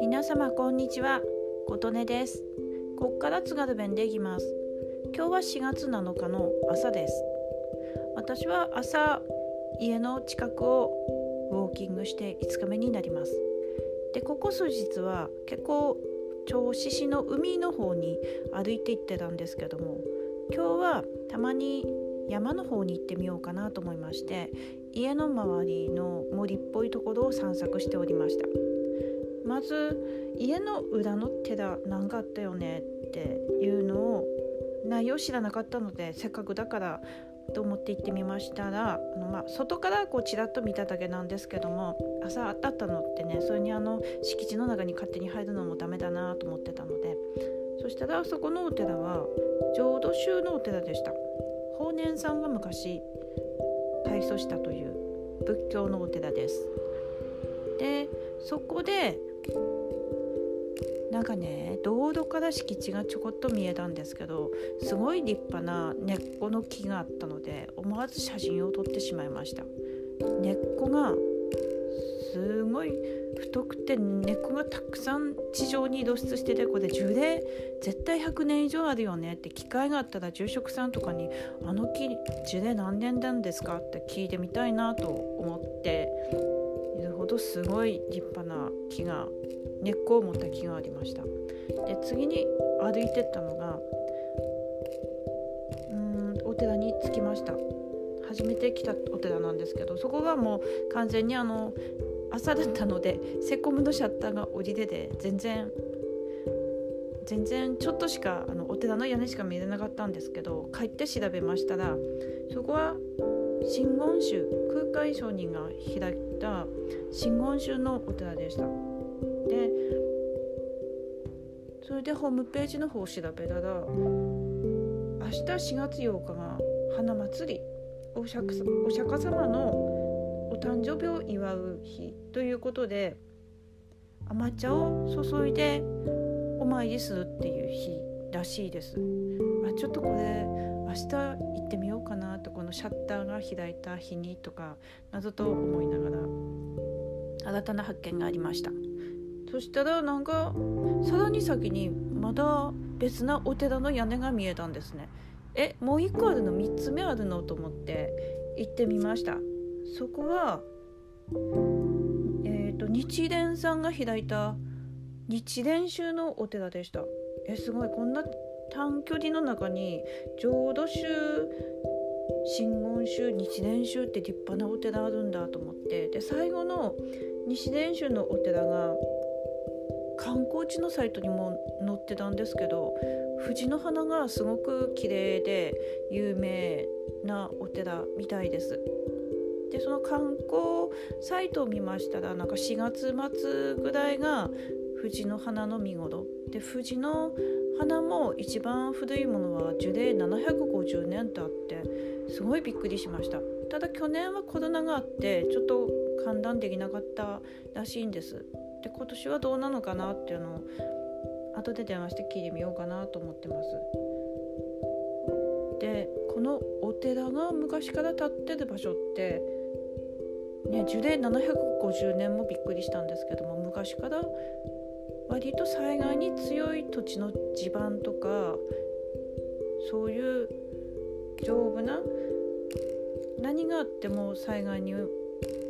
皆様こんにちは。琴音です。こっから津軽弁でいきます。今日は4月7日の朝です。私は朝家の近くをウォーキングして5日目になります。でここ数日は結構銚子市の海の方に歩いて行ってたんですけども今日はたまに山の方に行ってみようかなと思いまして家の周りの森っぽいところを散策しておりました。まず家の裏の寺何かあったよねっていうのを内容知らなかったのでせっかくだからと思って行ってみましたらあの、まあ、外からこうちらっと見ただけなんですけども朝だったのってねそれにあの敷地の中に勝手に入るのもダメだなと思ってたのでそしたらそこのお寺は浄土宗のお寺でした。法然さんが昔開祖したという仏教のお寺です。でそこでなんかね道路から敷地がちょこっと見えたんですけどすごい立派な根っこの木があったので思わず写真を撮ってしまいました。根っこがすごい太くて根っこがたくさん地上に露出しててこれ樹齢絶対100年以上あるよねって機会があったら住職さんとかに「あの木樹齢何年なんですか?」って聞いてみたいなと思っているほどすごい立派な木が根っこを持った木がありましたで次に歩いてったのがうんお寺に着きました初めて来たお寺なんですけどそこがもう完全にあの朝だったのでセコムのシャッターが降りてて全然全然ちょっとしかあのお寺の屋根しか見えなかったんですけど帰って調べましたらそこは真言宗空海上人が開いた真言宗のお寺でした。でそれでホームページの方を調べたら明日4月8日が花祭りお釈お釈迦様のお誕生日を祝う日ということで甘茶を注いでお参りするっていう日らしいです。あちょっとこれ明日行ってみようかなとこのシャッターが開いた日にとか謎と思いながら新たな発見がありました。そしたらなんかさらに先にまだ別なお寺の屋根が見えたんですね。えもう一個あるの3つ目あるのと思って行ってみました。そこはえっ、ー、と日蓮さんが開いた日蓮宗のお寺でしたえすごいこんな短距離の中に浄土宗真言宗日蓮宗って立派なお寺あるんだと思ってで最後の西蓮宗のお寺が観光地のサイトにも載ってたんですけど藤の花がすごく綺麗で有名なお寺みたいです。でその観光サイトを見ましたらなんか4月末ぐらいが藤の花の見頃。で藤の花も一番古いものは樹齢750年とあってすごいびっくりしました。ただ去年はコロナがあってちょっと判断できなかったらしいんです。で今年はどうなのかなっていうのを後で電話して聞いてみようかなと思ってます。でこのお寺が昔から建ってる場所ってね樹齢750年もびっくりしたんですけども昔から割と災害に強い土地の地盤とかそういう丈夫な何があっても災害に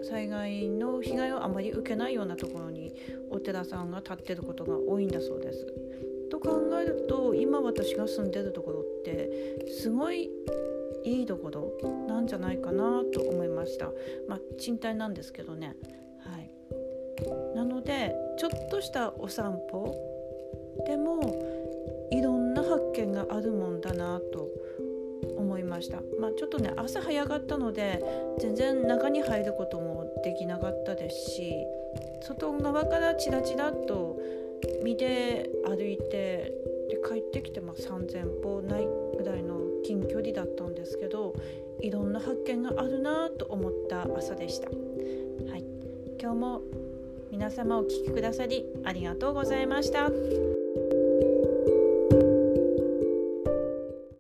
災害の被害をあまり受けないようなところにお寺さんが建ってることが多いんだそうです。と考えると今私が住んでるところってすごいいいところなんじゃないかなと思いました。まあ賃貸なんですけどね。はい。なのでちょっとしたお散歩でもいろんな発見があるもんだなと思いました、まあ、ちょっとね朝早かったので全然中に入ることもできなかったですし外側からチラチラと身で歩いてで帰ってきてまあ3,000歩ないぐらいの近距離だったんですけどいろんな発見があるなと思った朝でした。はい、今日も皆様お聴きくださりありがとうございました。